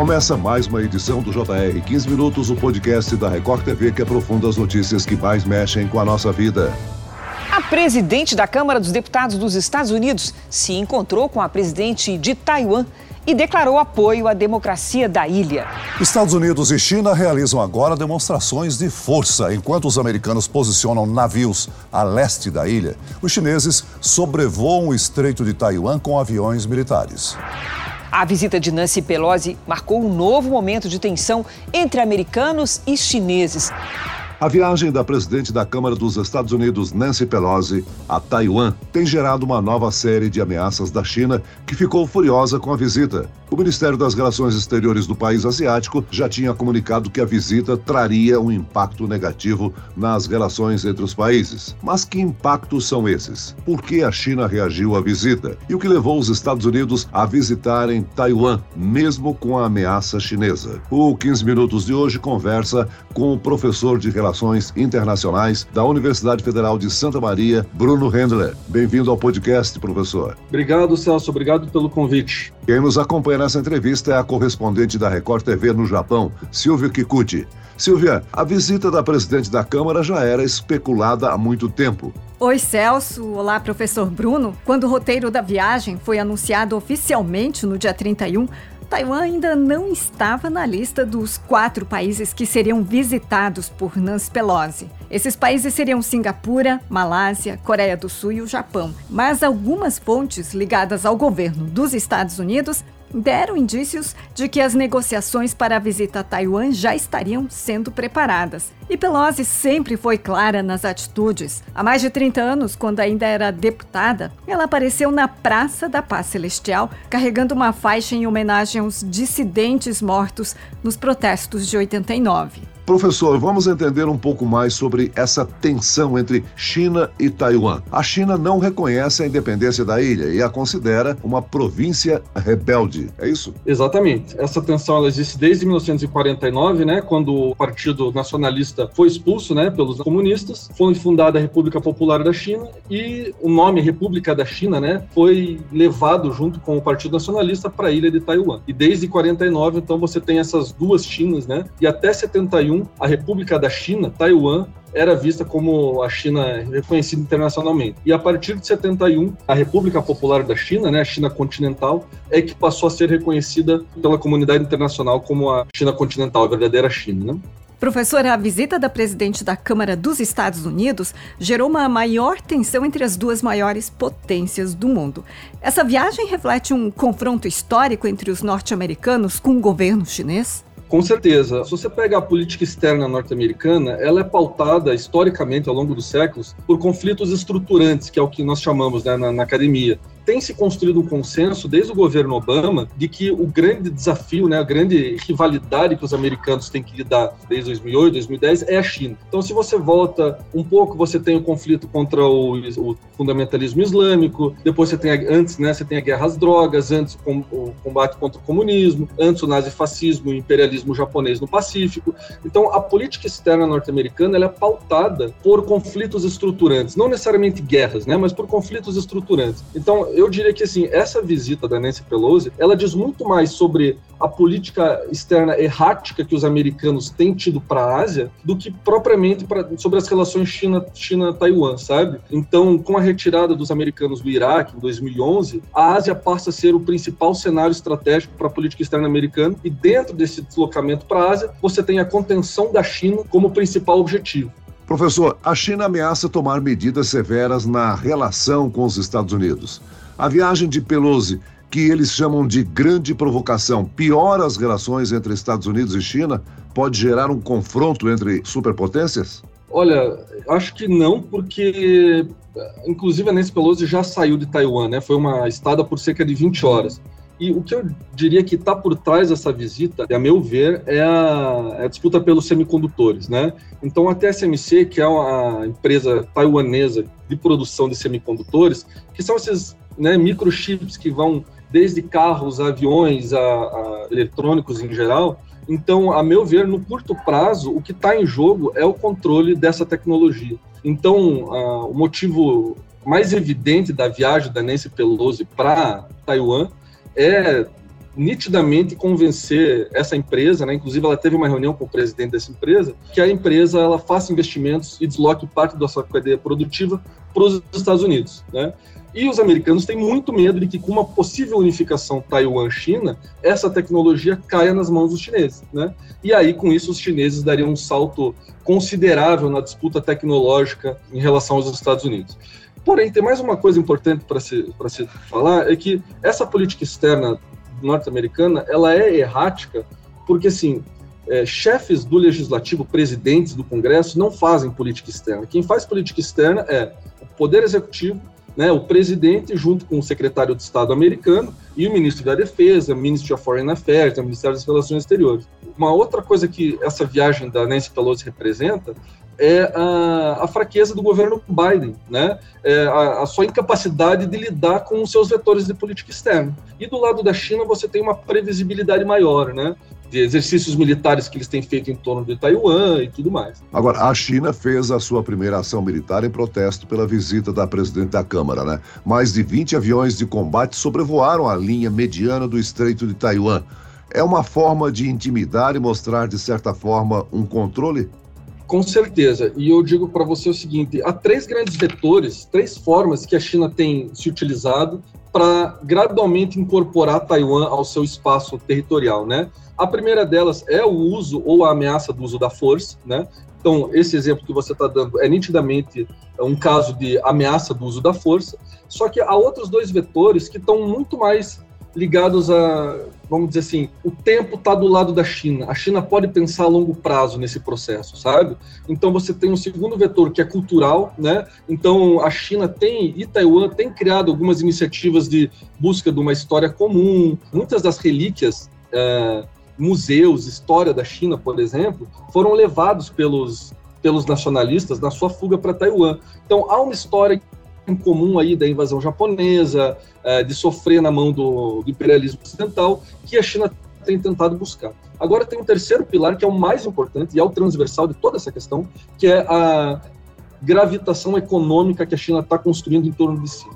Começa mais uma edição do JR 15 Minutos, o podcast da Record TV que aprofunda as notícias que mais mexem com a nossa vida. A presidente da Câmara dos Deputados dos Estados Unidos se encontrou com a presidente de Taiwan e declarou apoio à democracia da ilha. Estados Unidos e China realizam agora demonstrações de força enquanto os americanos posicionam navios a leste da ilha. Os chineses sobrevoam o Estreito de Taiwan com aviões militares. A visita de Nancy Pelosi marcou um novo momento de tensão entre americanos e chineses. A viagem da presidente da Câmara dos Estados Unidos, Nancy Pelosi, a Taiwan, tem gerado uma nova série de ameaças da China, que ficou furiosa com a visita. O Ministério das Relações Exteriores do país asiático já tinha comunicado que a visita traria um impacto negativo nas relações entre os países. Mas que impactos são esses? Por que a China reagiu à visita? E o que levou os Estados Unidos a visitarem Taiwan, mesmo com a ameaça chinesa? O 15 Minutos de hoje conversa com o professor de Relações Relações Internacionais da Universidade Federal de Santa Maria, Bruno Rendler. Bem-vindo ao podcast, professor. Obrigado, Celso. Obrigado pelo convite. Quem nos acompanha nessa entrevista é a correspondente da Record TV no Japão, Silvia Kikuchi. Silvia, a visita da presidente da Câmara já era especulada há muito tempo. Oi, Celso. Olá, professor Bruno. Quando o roteiro da viagem foi anunciado oficialmente no dia 31, Taiwan ainda não estava na lista dos quatro países que seriam visitados por Nancy Pelosi. Esses países seriam Singapura, Malásia, Coreia do Sul e o Japão. Mas algumas fontes ligadas ao governo dos Estados Unidos deram indícios de que as negociações para a visita a Taiwan já estariam sendo preparadas. E Pelosi sempre foi clara nas atitudes. Há mais de 30 anos, quando ainda era deputada, ela apareceu na Praça da Paz Celestial carregando uma faixa em homenagem aos dissidentes mortos nos protestos de 89. Professor, vamos entender um pouco mais sobre essa tensão entre China e Taiwan. A China não reconhece a independência da ilha e a considera uma província rebelde, é isso? Exatamente. Essa tensão ela existe desde 1949, né, quando o Partido Nacionalista foi expulso, né, pelos comunistas. Foi fundada a República Popular da China e o nome República da China, né, foi levado junto com o Partido Nacionalista para a ilha de Taiwan. E desde 49, então você tem essas duas Chinas, né? E até 71 a República da China, Taiwan, era vista como a China reconhecida internacionalmente. E a partir de 71, a República Popular da China, né, a China continental, é que passou a ser reconhecida pela comunidade internacional como a China continental, a verdadeira China. Né? Professora, a visita da presidente da Câmara dos Estados Unidos gerou uma maior tensão entre as duas maiores potências do mundo. Essa viagem reflete um confronto histórico entre os norte-americanos com o governo chinês? Com certeza. Se você pega a política externa norte-americana, ela é pautada historicamente ao longo dos séculos por conflitos estruturantes, que é o que nós chamamos né, na, na academia tem se construído um consenso desde o governo Obama de que o grande desafio, né, a grande rivalidade que os americanos têm que lidar desde 2008, 2010 é a China. Então, se você volta um pouco, você tem o conflito contra o, o fundamentalismo islâmico, depois você tem antes, né, você tem a guerra às drogas, antes o combate contra o comunismo, antes o nazifascismo, o imperialismo japonês no Pacífico. Então, a política externa norte-americana é pautada por conflitos estruturantes, não necessariamente guerras, né, mas por conflitos estruturantes. Então, eu diria que assim, essa visita da Nancy Pelosi, ela diz muito mais sobre a política externa errática que os americanos têm tido para a Ásia do que propriamente pra, sobre as relações China-Taiwan, sabe? Então, com a retirada dos americanos do Iraque em 2011, a Ásia passa a ser o principal cenário estratégico para a política externa americana e dentro desse deslocamento para a Ásia, você tem a contenção da China como principal objetivo. Professor, a China ameaça tomar medidas severas na relação com os Estados Unidos. A viagem de Pelosi, que eles chamam de grande provocação, piora as relações entre Estados Unidos e China? Pode gerar um confronto entre superpotências? Olha, acho que não, porque inclusive a Nancy Pelosi já saiu de Taiwan, né? Foi uma estada por cerca de 20 horas. E o que eu diria que está por trás dessa visita, a meu ver, é a, é a, disputa pelos semicondutores, né? Então a TSMC, que é uma empresa taiwanesa de produção de semicondutores, que são esses né, microchips que vão desde carros, aviões, a, a eletrônicos em geral. Então, a meu ver, no curto prazo, o que está em jogo é o controle dessa tecnologia. Então, o motivo mais evidente da viagem da Nancy Pelosi para Taiwan é nitidamente convencer essa empresa, né, inclusive ela teve uma reunião com o presidente dessa empresa, que a empresa ela faça investimentos e desloque parte da sua cadeia produtiva para os Estados Unidos, né? E os americanos têm muito medo de que, com uma possível unificação Taiwan-China, essa tecnologia caia nas mãos dos chineses. Né? E aí, com isso, os chineses dariam um salto considerável na disputa tecnológica em relação aos Estados Unidos. Porém, tem mais uma coisa importante para se, se falar, é que essa política externa norte-americana, ela é errática, porque, assim, é, chefes do legislativo, presidentes do Congresso, não fazem política externa. Quem faz política externa é o Poder Executivo, né, o presidente, junto com o secretário de Estado americano e o ministro da Defesa, o Ministry of Foreign Affairs, o Ministério das Relações Exteriores. Uma outra coisa que essa viagem da Nancy Pelosi representa é a, a fraqueza do governo Biden, né? É a, a, sua incapacidade de lidar com os seus vetores de política externa. E do lado da China você tem uma previsibilidade maior, né? de exercícios militares que eles têm feito em torno de Taiwan e tudo mais. Agora, a China fez a sua primeira ação militar em protesto pela visita da presidente da Câmara, né? Mais de 20 aviões de combate sobrevoaram a linha mediana do Estreito de Taiwan. É uma forma de intimidar e mostrar, de certa forma, um controle? Com certeza. E eu digo para você o seguinte: há três grandes vetores, três formas que a China tem se utilizado para gradualmente incorporar Taiwan ao seu espaço territorial, né? A primeira delas é o uso ou a ameaça do uso da força, né? Então, esse exemplo que você está dando é nitidamente um caso de ameaça do uso da força, só que há outros dois vetores que estão muito mais ligados a, vamos dizer assim, o tempo está do lado da China. A China pode pensar a longo prazo nesse processo, sabe? Então você tem um segundo vetor que é cultural, né? Então a China tem e Taiwan tem criado algumas iniciativas de busca de uma história comum. Muitas das relíquias é, museus, história da China, por exemplo, foram levados pelos, pelos nacionalistas na sua fuga para Taiwan. Então, há uma história comum aí da invasão japonesa, é, de sofrer na mão do, do imperialismo ocidental, que a China tem tentado buscar. Agora tem um terceiro pilar que é o mais importante e é o transversal de toda essa questão, que é a gravitação econômica que a China está construindo em torno de si.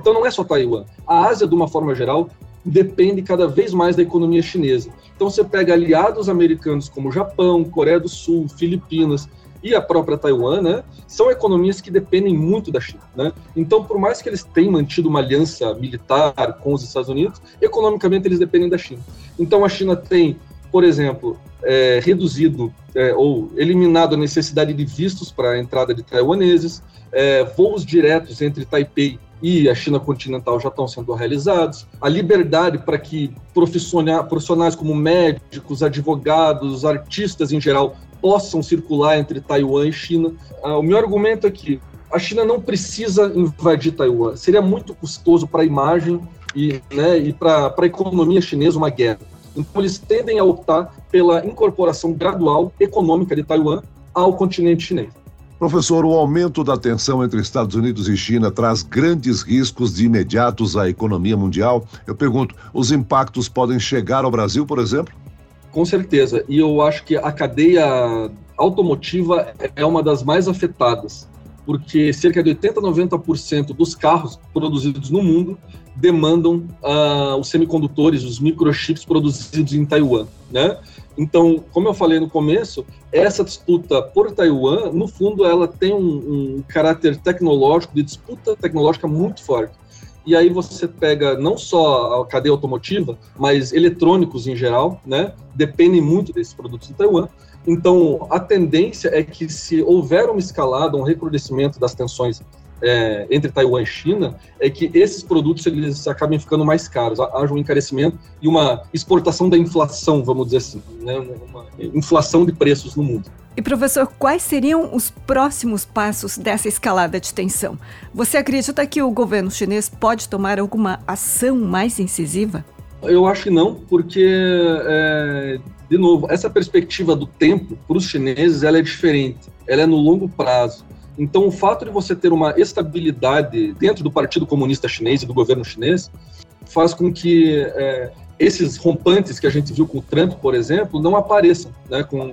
Então não é só Taiwan. A Ásia, de uma forma geral, depende cada vez mais da economia chinesa. Então você pega aliados americanos como Japão, Coreia do Sul, Filipinas e a própria Taiwan, né, são economias que dependem muito da China. Né? Então, por mais que eles tenham mantido uma aliança militar com os Estados Unidos, economicamente eles dependem da China. Então a China tem, por exemplo, é, reduzido é, ou eliminado a necessidade de vistos para a entrada de taiwaneses, é, voos diretos entre Taipei e a China continental já estão sendo realizados, a liberdade para que profissionais como médicos, advogados, artistas em geral possam circular entre Taiwan e China. Ah, o meu argumento é que a China não precisa invadir Taiwan, seria muito custoso para a imagem e, né, e para a economia chinesa uma guerra. Então, eles tendem a optar pela incorporação gradual econômica de Taiwan ao continente chinês. Professor, o aumento da tensão entre Estados Unidos e China traz grandes riscos de imediatos à economia mundial. Eu pergunto, os impactos podem chegar ao Brasil, por exemplo? Com certeza. E eu acho que a cadeia automotiva é uma das mais afetadas, porque cerca de 80 a 90% dos carros produzidos no mundo demandam uh, os semicondutores, os microchips produzidos em Taiwan, né? Então, como eu falei no começo, essa disputa por Taiwan, no fundo, ela tem um, um caráter tecnológico, de disputa tecnológica muito forte. E aí você pega não só a cadeia automotiva, mas eletrônicos em geral, né? Dependem muito desses produtos de Taiwan. Então, a tendência é que se houver uma escalada, um recrudescimento das tensões é, entre Taiwan e China é que esses produtos eles acabem ficando mais caros, haja um encarecimento e uma exportação da inflação, vamos dizer assim, né? uma inflação de preços no mundo. E professor, quais seriam os próximos passos dessa escalada de tensão? Você acredita que o governo chinês pode tomar alguma ação mais incisiva? Eu acho que não, porque, é, de novo, essa perspectiva do tempo para os chineses ela é diferente, ela é no longo prazo. Então, o fato de você ter uma estabilidade dentro do Partido Comunista Chinês e do governo chinês faz com que é, esses rompantes que a gente viu com o Trump, por exemplo, não apareçam né, com,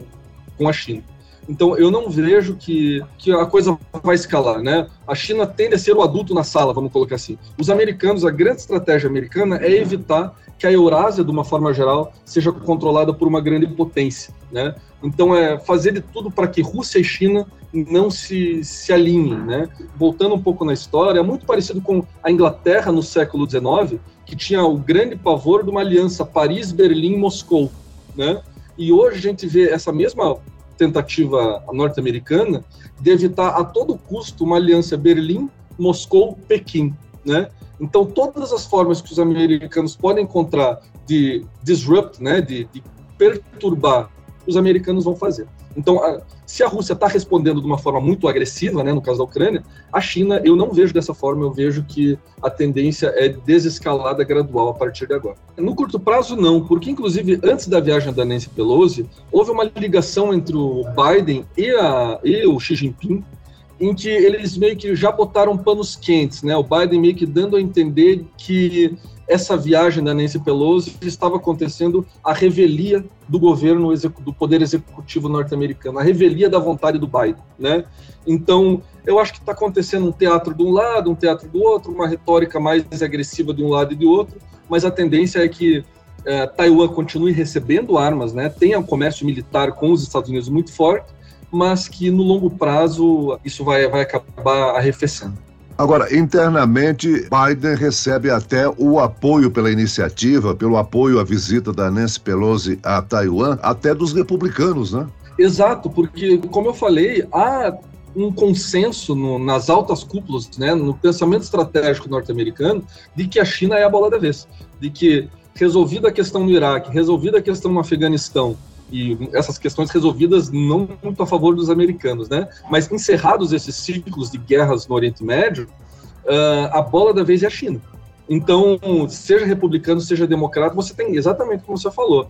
com a China. Então eu não vejo que, que a coisa vai escalar, né? A China tende a ser o adulto na sala, vamos colocar assim. Os americanos, a grande estratégia americana é evitar que a Eurásia, de uma forma geral, seja controlada por uma grande potência, né? Então é fazer de tudo para que Rússia e China não se, se alinhem, né? Voltando um pouco na história, é muito parecido com a Inglaterra no século XIX, que tinha o grande pavor de uma aliança Paris-Berlim-Moscou, né? E hoje a gente vê essa mesma tentativa norte-americana de evitar a todo custo uma aliança Berlim-Moscou-Pequim, né? Então todas as formas que os americanos podem encontrar de disrupt, né, de, de perturbar, os americanos vão fazer. Então, a, se a Rússia está respondendo de uma forma muito agressiva, né, no caso da Ucrânia, a China eu não vejo dessa forma, eu vejo que a tendência é desescalada gradual a partir de agora. No curto prazo, não, porque inclusive antes da viagem da Nancy Pelosi, houve uma ligação entre o Biden e, a, e o Xi Jinping, em que eles meio que já botaram panos quentes, né? O Biden meio que dando a entender que essa viagem da Nancy Pelosi estava acontecendo a revelia do governo do poder executivo norte-americano, a revelia da vontade do Biden, né? Então, eu acho que está acontecendo um teatro de um lado, um teatro do outro, uma retórica mais agressiva de um lado e de outro, mas a tendência é que é, Taiwan continue recebendo armas, né? Tenha um comércio militar com os Estados Unidos muito forte, mas que no longo prazo isso vai, vai acabar arrefecendo. Agora, internamente, Biden recebe até o apoio pela iniciativa, pelo apoio à visita da Nancy Pelosi a Taiwan, até dos republicanos, né? Exato, porque, como eu falei, há um consenso no, nas altas cúpulas, né, no pensamento estratégico norte-americano, de que a China é a bola da vez, de que resolvida a questão no Iraque, resolvida a questão no Afeganistão, e essas questões resolvidas não muito a favor dos americanos, né? Mas encerrados esses ciclos de guerras no Oriente Médio, uh, a bola da vez é a China. Então, seja republicano, seja democrata, você tem exatamente como você falou,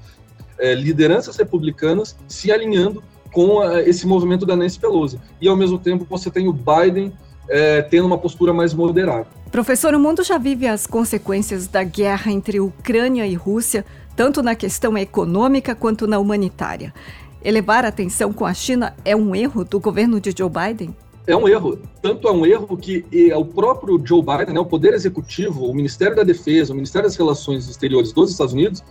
é, lideranças republicanas se alinhando com uh, esse movimento da Nancy Pelosi. E, ao mesmo tempo, você tem o Biden é, tendo uma postura mais moderada. Professor, o mundo já vive as consequências da guerra entre Ucrânia e Rússia tanto na questão econômica quanto na humanitária. Elevar a tensão com a China é um erro do governo de Joe Biden? É um erro. Tanto é um erro que o próprio Joe Biden, né, o Poder Executivo, o Ministério da Defesa, o Ministério das Relações Exteriores dos Estados Unidos,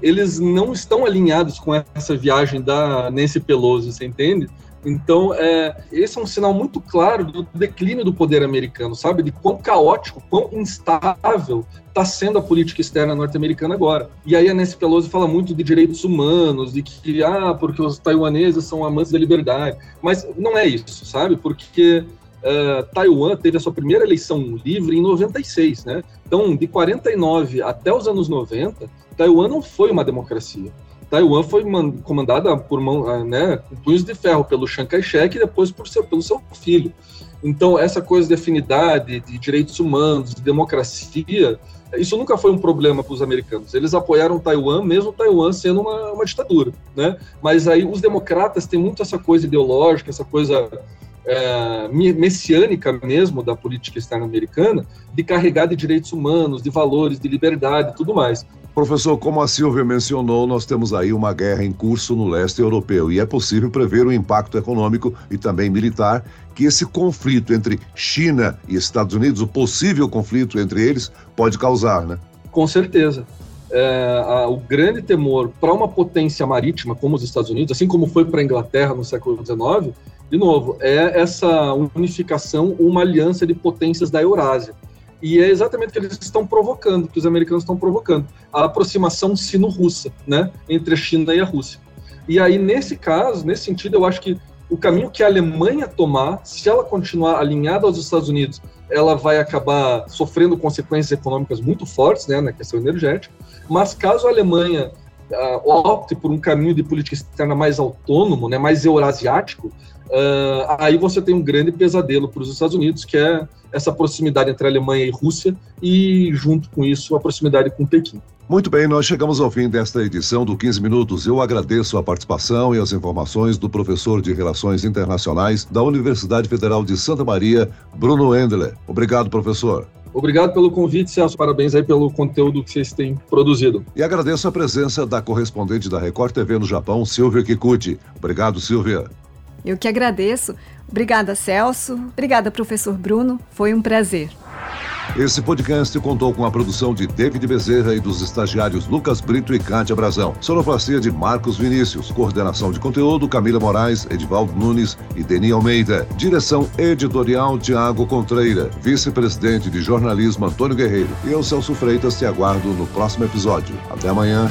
eles não estão alinhados com essa viagem da Nancy Pelosi, você entende? Então, é, esse é um sinal muito claro do declínio do poder americano, sabe? De quão caótico, quão instável está sendo a política externa norte-americana agora. E aí a Nancy Pelosi fala muito de direitos humanos, de que, ah, porque os taiwaneses são amantes da liberdade. Mas não é isso, sabe? Porque Uh, Taiwan teve a sua primeira eleição livre em 96, né? Então, de 49 até os anos 90, Taiwan não foi uma democracia. Taiwan foi comandada por mão, ah, né, com punhos de ferro pelo Chiang Kai-shek e depois por seu, pelo seu filho. Então, essa coisa de afinidade, de direitos humanos, de democracia, isso nunca foi um problema para os americanos. Eles apoiaram Taiwan, mesmo Taiwan sendo uma, uma, ditadura, né? Mas aí os democratas têm muito essa coisa ideológica, essa coisa é, messiânica mesmo da política externa americana, de carregar de direitos humanos, de valores, de liberdade e tudo mais. Professor, como a Silvia mencionou, nós temos aí uma guerra em curso no leste europeu e é possível prever o impacto econômico e também militar que esse conflito entre China e Estados Unidos, o possível conflito entre eles, pode causar, né? Com certeza. É, a, o grande temor para uma potência marítima como os Estados Unidos, assim como foi para a Inglaterra no século XIX, de novo, é essa unificação, uma aliança de potências da Eurásia. E é exatamente o que eles estão provocando, que os americanos estão provocando, a aproximação sino-russa, né, entre a China e a Rússia. E aí, nesse caso, nesse sentido, eu acho que o caminho que a Alemanha tomar, se ela continuar alinhada aos Estados Unidos, ela vai acabar sofrendo consequências econômicas muito fortes, né, na questão energética. Mas caso a Alemanha uh, opte por um caminho de política externa mais autônomo, né, mais eurasiático, uh, aí você tem um grande pesadelo para os Estados Unidos, que é essa proximidade entre Alemanha e Rússia e, junto com isso, a proximidade com Pequim. Muito bem, nós chegamos ao fim desta edição do 15 Minutos. Eu agradeço a participação e as informações do professor de Relações Internacionais da Universidade Federal de Santa Maria, Bruno Endler. Obrigado, professor. Obrigado pelo convite, Celso. Parabéns aí pelo conteúdo que vocês têm produzido. E agradeço a presença da correspondente da Record TV no Japão, Silvia Kikuchi. Obrigado, Silvia. Eu que agradeço. Obrigada, Celso. Obrigada, professor Bruno. Foi um prazer. Esse podcast contou com a produção de David Bezerra e dos estagiários Lucas Brito e Kátia Brazão. Sonoplastia de Marcos Vinícius. Coordenação de conteúdo Camila Moraes, Edivaldo Nunes e Deni Almeida. Direção editorial Tiago Contreira. Vice-presidente de jornalismo Antônio Guerreiro. E eu, Celso Freitas, te aguardo no próximo episódio. Até amanhã.